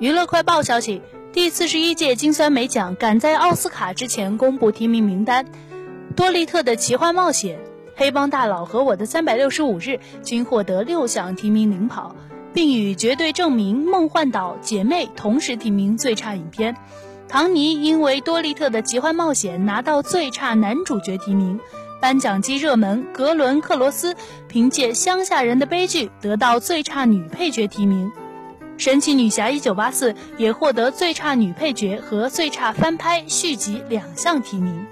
娱乐快报消息：第四十一届金酸梅奖赶在奥斯卡之前公布提名名单，多利特的奇幻冒险、黑帮大佬和我的三百六十五日均获得六项提名领跑，并与绝对证明、梦幻岛、姐妹同时提名最差影片。唐尼因为多利特的奇幻冒险拿到最差男主角提名，颁奖季热门格伦克罗斯凭借乡下人的悲剧得到最差女配角提名。神奇女侠一九八四也获得最差女配角和最差翻拍续集两项提名。